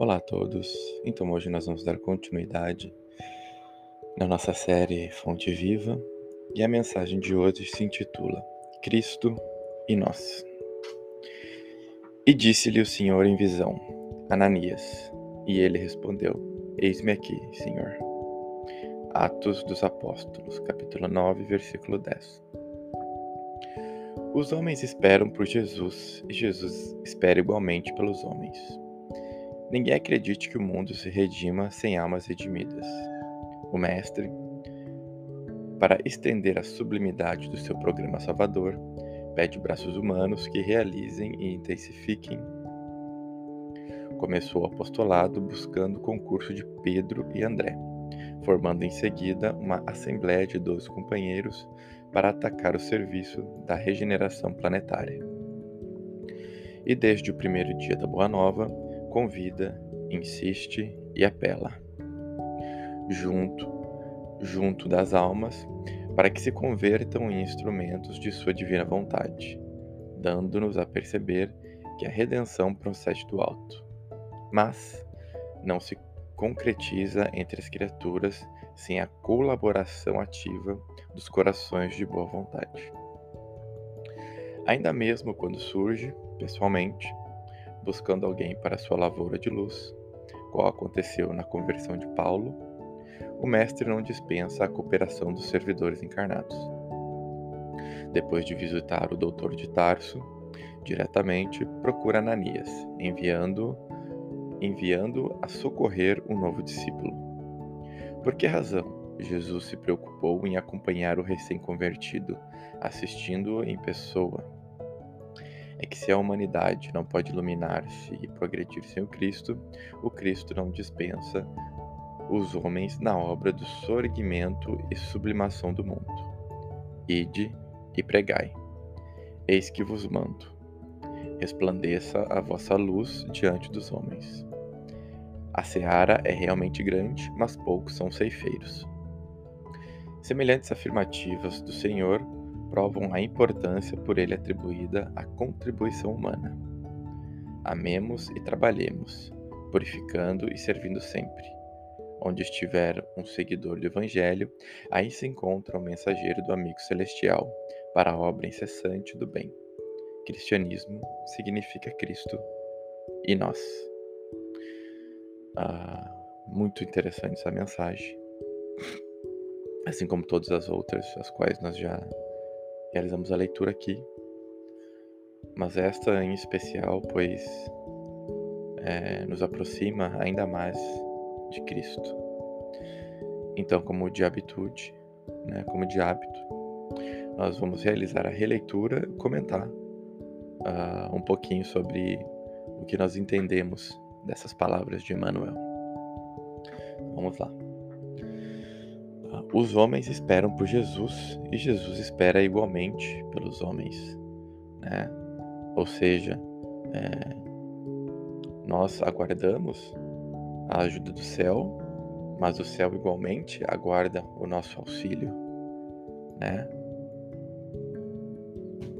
Olá a todos. Então hoje nós vamos dar continuidade na nossa série Fonte Viva e a mensagem de hoje se intitula Cristo e nós. E disse-lhe o Senhor em visão, Ananias, e ele respondeu: Eis-me aqui, Senhor. Atos dos Apóstolos, capítulo 9, versículo 10. Os homens esperam por Jesus e Jesus espera igualmente pelos homens. Ninguém acredite que o mundo se redima sem almas redimidas. O Mestre, para estender a sublimidade do seu programa salvador, pede braços humanos que realizem e intensifiquem. Começou o apostolado buscando o concurso de Pedro e André, formando em seguida uma assembleia de doze companheiros para atacar o serviço da regeneração planetária. E desde o primeiro dia da Boa Nova, convida, insiste e apela. Junto, junto das almas, para que se convertam em instrumentos de sua divina vontade, dando-nos a perceber que a redenção procede do alto. Mas não se concretiza entre as criaturas sem a colaboração ativa dos corações de boa vontade. Ainda mesmo quando surge, pessoalmente, buscando alguém para sua lavoura de luz, qual aconteceu na conversão de Paulo, o Mestre não dispensa a cooperação dos servidores encarnados. Depois de visitar o doutor de Tarso, diretamente procura Ananias, enviando enviando a socorrer um novo discípulo. Por que razão Jesus se preocupou em acompanhar o recém-convertido, assistindo-o em pessoa é que se a humanidade não pode iluminar-se e progredir sem o Cristo, o Cristo não dispensa os homens na obra do sorgimento e sublimação do mundo. Ide e pregai. Eis que vos mando. Resplandeça a vossa luz diante dos homens. A seara é realmente grande, mas poucos são ceifeiros. Semelhantes afirmativas do Senhor provam a importância por ele atribuída à contribuição humana. Amemos e trabalhemos, purificando e servindo sempre. Onde estiver um seguidor do Evangelho, aí se encontra o mensageiro do amigo celestial para a obra incessante do bem. Cristianismo significa Cristo e nós. Ah, muito interessante essa mensagem, assim como todas as outras, as quais nós já realizamos a leitura aqui, mas esta em especial, pois é, nos aproxima ainda mais de Cristo. Então, como de habitude, né, como de hábito, nós vamos realizar a releitura e comentar uh, um pouquinho sobre o que nós entendemos dessas palavras de Emmanuel. Vamos lá. Os homens esperam por Jesus e Jesus espera igualmente pelos homens, né? Ou seja, é, nós aguardamos a ajuda do céu, mas o céu igualmente aguarda o nosso auxílio, né?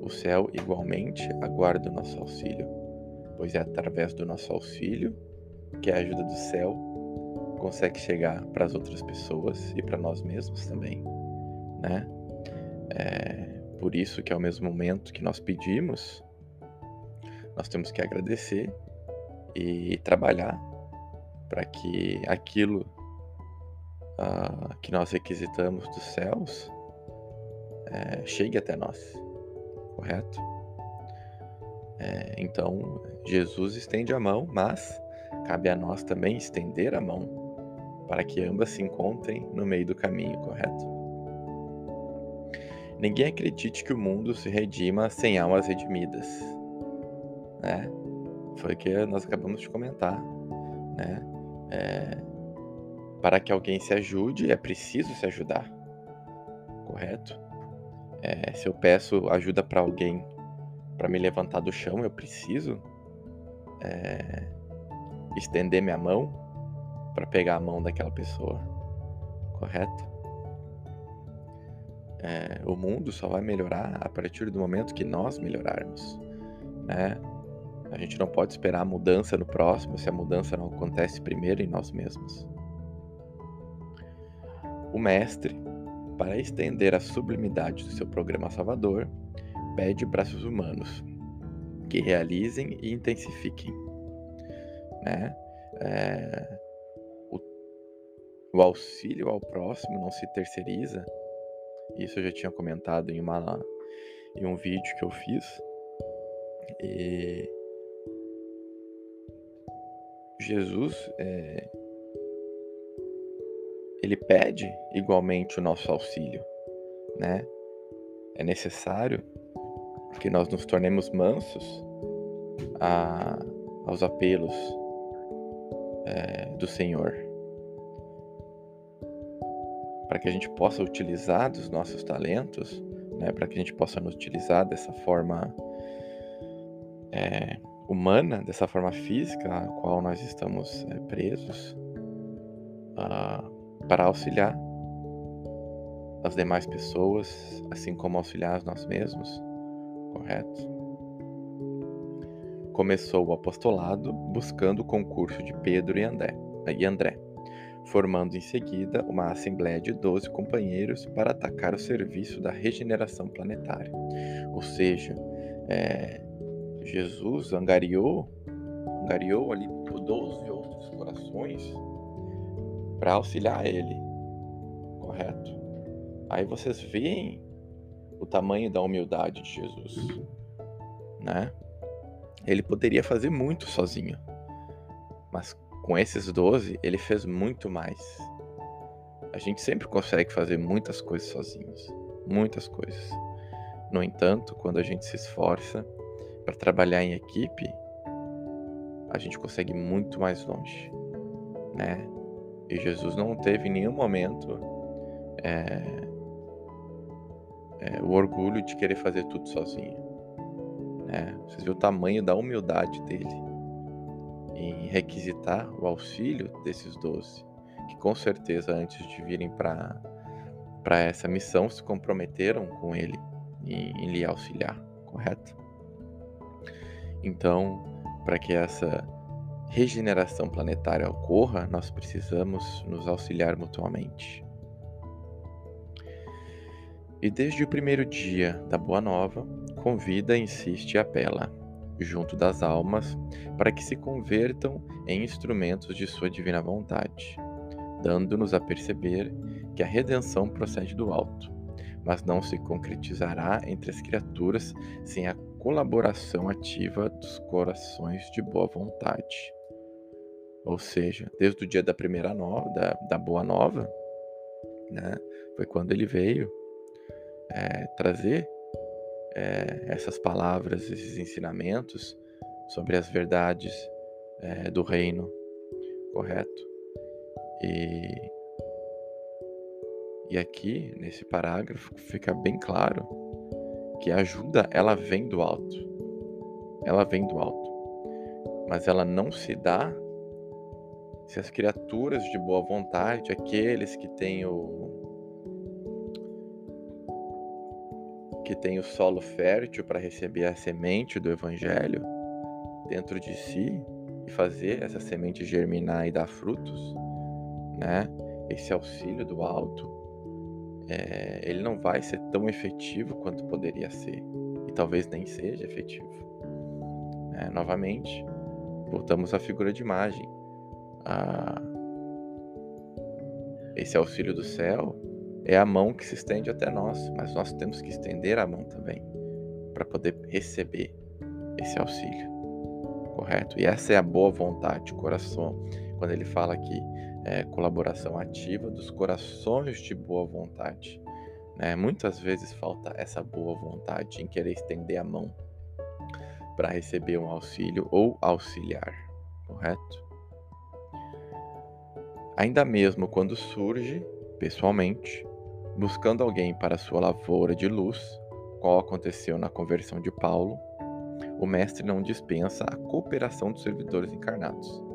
O céu igualmente aguarda o nosso auxílio, pois é através do nosso auxílio que a ajuda do céu consegue chegar para as outras pessoas e para nós mesmos também, né? É por isso que ao mesmo momento que nós pedimos, nós temos que agradecer e trabalhar para que aquilo uh, que nós requisitamos dos céus é, chegue até nós, correto? É, então, Jesus estende a mão, mas cabe a nós também estender a mão para que ambas se encontrem no meio do caminho, correto? Ninguém acredite que o mundo se redima sem almas redimidas, né? Foi o que nós acabamos de comentar, né? É, para que alguém se ajude, é preciso se ajudar, correto? É, se eu peço ajuda para alguém para me levantar do chão, eu preciso é, estender minha mão para pegar a mão daquela pessoa, correto? É, o mundo só vai melhorar a partir do momento que nós melhorarmos, né? A gente não pode esperar a mudança no próximo se a mudança não acontece primeiro em nós mesmos. O mestre, para estender a sublimidade do seu programa salvador, pede braços humanos que realizem e intensifiquem. Né? É, o auxílio ao próximo não se terceiriza. Isso eu já tinha comentado em, uma, em um vídeo que eu fiz. E Jesus é, ele pede igualmente o nosso auxílio, né? É necessário que nós nos tornemos mansos a, aos apelos é, do Senhor, para que a gente possa utilizar dos nossos talentos, né? Para que a gente possa nos utilizar dessa forma é, humana, dessa forma física a qual nós estamos é, presos, uh, para auxiliar as demais pessoas, assim como auxiliar nós mesmos, correto? Começou o apostolado buscando o concurso de Pedro e André, e André, formando em seguida uma assembleia de 12 companheiros para atacar o serviço da regeneração planetária. Ou seja, é, Jesus angariou, angariou ali 12 outros corações para auxiliar ele, correto? Aí vocês veem o tamanho da humildade de Jesus, né? Ele poderia fazer muito sozinho, mas com esses 12 ele fez muito mais. A gente sempre consegue fazer muitas coisas sozinhos, muitas coisas. No entanto, quando a gente se esforça, para trabalhar em equipe, a gente consegue muito mais longe, né? E Jesus não teve em nenhum momento é, é, o orgulho de querer fazer tudo sozinho. Né? Vocês viram o tamanho da humildade dele em requisitar o auxílio desses doze, que com certeza antes de virem para para essa missão se comprometeram com ele em, em lhe auxiliar, correto? Então, para que essa regeneração planetária ocorra, nós precisamos nos auxiliar mutuamente. E desde o primeiro dia da Boa Nova, convida, insiste e apela, junto das almas, para que se convertam em instrumentos de sua divina vontade, dando-nos a perceber que a redenção procede do alto, mas não se concretizará entre as criaturas sem a colaboração ativa dos corações de boa vontade. Ou seja, desde o dia da primeira nova, da, da boa nova, né, foi quando ele veio é, trazer é, essas palavras, esses ensinamentos sobre as verdades é, do reino, correto? E, e aqui, nesse parágrafo, fica bem claro que a ajuda ela vem do alto. Ela vem do alto. Mas ela não se dá se as criaturas de boa vontade, aqueles que têm o que têm o solo fértil para receber a semente do evangelho dentro de si e fazer essa semente germinar e dar frutos, né? Esse auxílio do alto é, ele não vai ser tão efetivo quanto poderia ser. E talvez nem seja efetivo. É, novamente, voltamos à figura de imagem. A... Esse auxílio do céu é a mão que se estende até nós, mas nós temos que estender a mão também para poder receber esse auxílio, correto? E essa é a boa vontade, coração, quando ele fala aqui é, colaboração ativa dos corações de boa vontade. Né? Muitas vezes falta essa boa vontade em querer estender a mão para receber um auxílio ou auxiliar, correto? Ainda mesmo quando surge, pessoalmente, buscando alguém para sua lavoura de luz, qual aconteceu na conversão de Paulo, o mestre não dispensa a cooperação dos servidores encarnados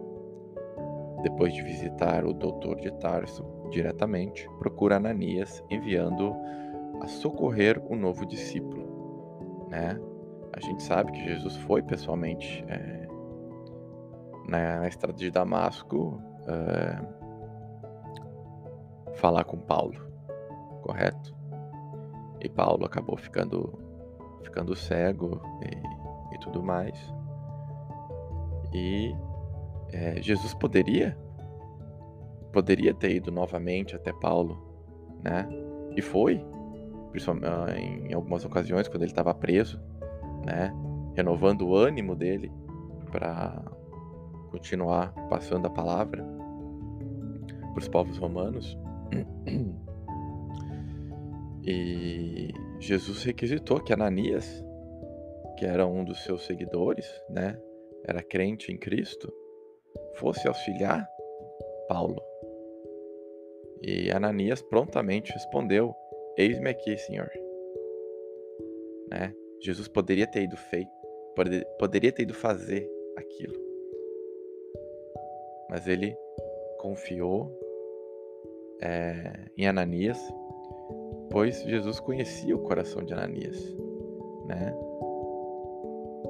depois de visitar o doutor de Tarso diretamente, procura Ananias, enviando a socorrer o novo discípulo, né? A gente sabe que Jesus foi pessoalmente é, na, na, estrada de Damasco é, falar com Paulo, correto? E Paulo acabou ficando, ficando cego e, e tudo mais. E é, Jesus poderia poderia ter ido novamente até Paulo, né? E foi, principalmente ah, em algumas ocasiões quando ele estava preso, né? Renovando o ânimo dele para continuar passando a palavra para os povos romanos. E Jesus requisitou que Ananias, que era um dos seus seguidores, né, era crente em Cristo, fosse auxiliar Paulo. E Ananias prontamente respondeu: Eis-me aqui, Senhor. Né? Jesus poderia ter ido feito, poderia ter ido fazer aquilo. Mas ele confiou é, em Ananias, pois Jesus conhecia o coração de Ananias, né?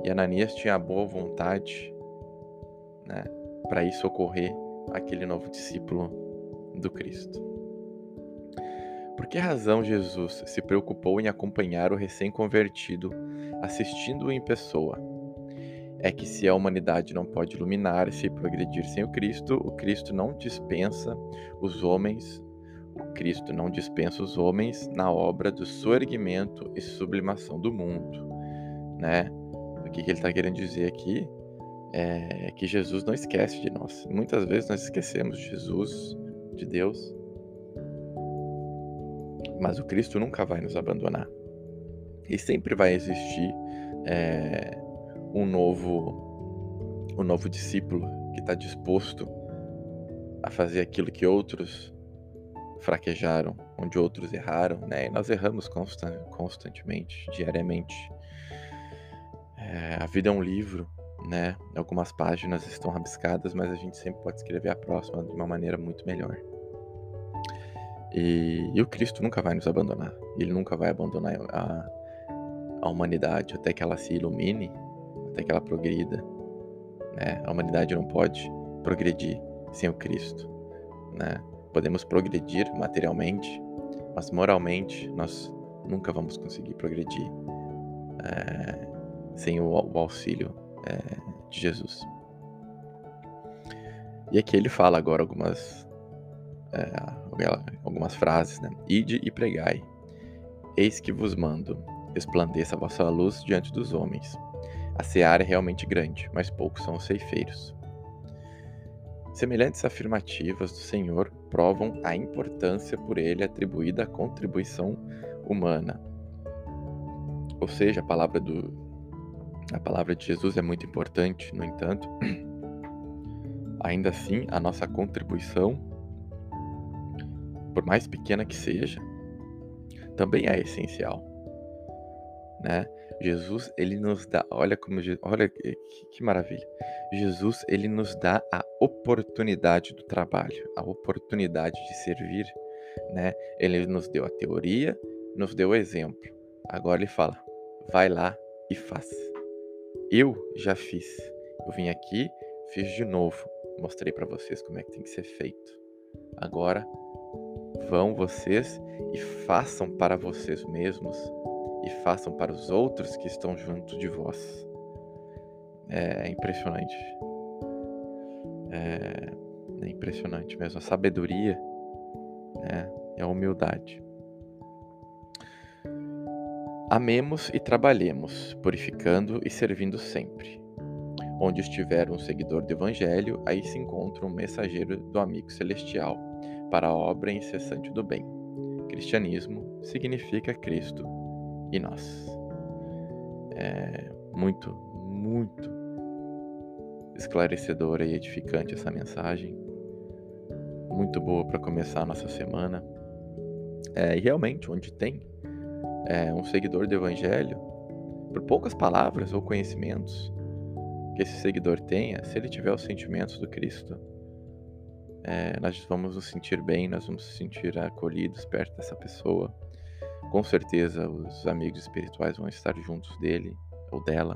E Ananias tinha a boa vontade, né, para ir socorrer aquele novo discípulo do Cristo. Por que razão Jesus se preocupou em acompanhar o recém-convertido, assistindo-o em pessoa? É que se a humanidade não pode iluminar-se e progredir sem o Cristo, o Cristo não dispensa os homens, Cristo não dispensa os homens na obra do soerguimento e sublimação do mundo, né? O que, que ele está querendo dizer aqui é que Jesus não esquece de nós. Muitas vezes nós esquecemos de Jesus, de Deus, mas o Cristo nunca vai nos abandonar. E sempre vai existir é, um novo, um novo discípulo que está disposto a fazer aquilo que outros fraquejaram, onde outros erraram, né? E nós erramos constant, constantemente, diariamente. É, a vida é um livro, né? Algumas páginas estão rabiscadas, mas a gente sempre pode escrever a próxima de uma maneira muito melhor. E, e o Cristo nunca vai nos abandonar. Ele nunca vai abandonar a, a humanidade até que ela se ilumine, até que ela progrida. Né? A humanidade não pode progredir sem o Cristo. Né? Podemos progredir materialmente, mas moralmente nós nunca vamos conseguir progredir é, sem o, o auxílio é, de Jesus. E aqui ele fala agora algumas é, algumas frases, né? Ide e pregai. Eis que vos mando, esplandeça a vossa luz diante dos homens. A seara é realmente grande, mas poucos são os ceifeiros. Semelhantes afirmativas do Senhor provam a importância por ele atribuída à contribuição humana. Ou seja, a palavra do a palavra de Jesus é muito importante, no entanto, ainda assim a nossa contribuição por mais pequena que seja, também é essencial, né? Jesus, ele nos dá, olha como, olha que, que maravilha. Jesus, ele nos dá a oportunidade do trabalho, a oportunidade de servir, né? Ele nos deu a teoria, nos deu o exemplo. Agora ele fala: vai lá e faz. Eu já fiz. Eu vim aqui, fiz de novo, mostrei para vocês como é que tem que ser feito. Agora Vão vocês e façam para vocês mesmos e façam para os outros que estão junto de vós. É impressionante. É, é impressionante mesmo. A sabedoria né, é a humildade. Amemos e trabalhemos, purificando e servindo sempre. Onde estiver um seguidor do Evangelho, aí se encontra um mensageiro do amigo celestial para a obra incessante do bem. Cristianismo significa Cristo e nós. É muito, muito esclarecedora e edificante essa mensagem. Muito boa para começar a nossa semana. É, e realmente, onde tem é, um seguidor do Evangelho, por poucas palavras ou conhecimentos que esse seguidor tenha, se ele tiver os sentimentos do Cristo, é, nós vamos nos sentir bem, nós vamos nos sentir acolhidos perto dessa pessoa. Com certeza, os amigos espirituais vão estar juntos dele, ou dela,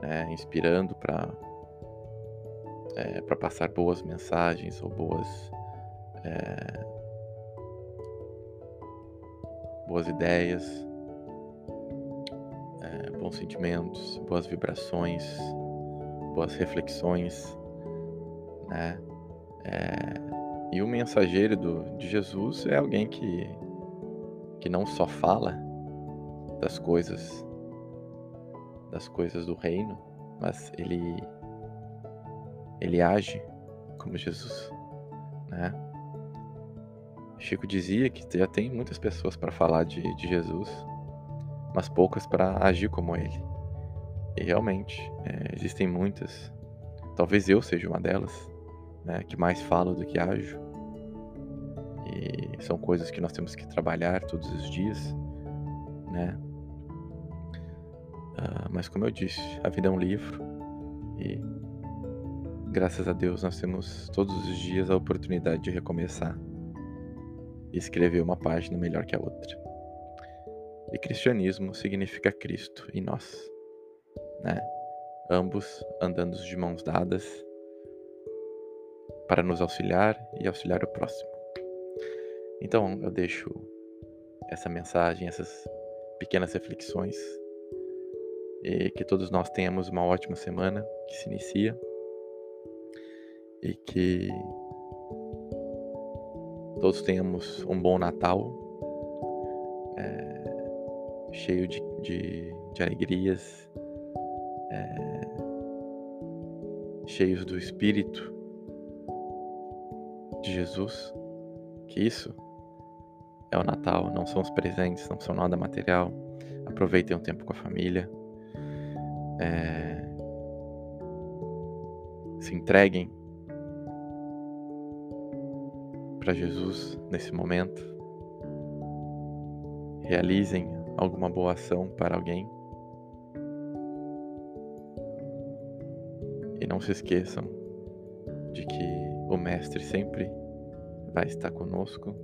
né, inspirando para é, para passar boas mensagens ou boas é, boas ideias, é, bons sentimentos, boas vibrações, boas reflexões, né? É, e o mensageiro do, de Jesus é alguém que, que não só fala das coisas das coisas do reino, mas ele ele age como Jesus, né? Chico dizia que já tem muitas pessoas para falar de, de Jesus, mas poucas para agir como ele. E realmente, é, existem muitas. Talvez eu seja uma delas, né, que mais falo do que ajo. E são coisas que nós temos que trabalhar todos os dias, né? Uh, mas como eu disse, a vida é um livro e graças a Deus nós temos todos os dias a oportunidade de recomeçar e escrever uma página melhor que a outra. E cristianismo significa Cristo em nós, né? Ambos andando de mãos dadas para nos auxiliar e auxiliar o próximo. Então eu deixo essa mensagem, essas pequenas reflexões e que todos nós tenhamos uma ótima semana que se inicia e que todos tenhamos um bom Natal, é, cheio de, de, de alegrias, é, cheios do Espírito de Jesus, que isso é o Natal, não são os presentes, não são nada material. Aproveitem o tempo com a família. É, se entreguem para Jesus nesse momento, realizem alguma boa ação para alguém. E não se esqueçam de que o Mestre sempre vai estar conosco,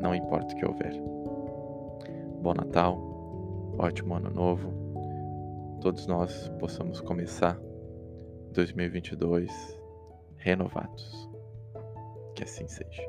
não importa o que houver. Bom Natal, ótimo Ano Novo todos nós possamos começar 2022 renovados. Que assim seja.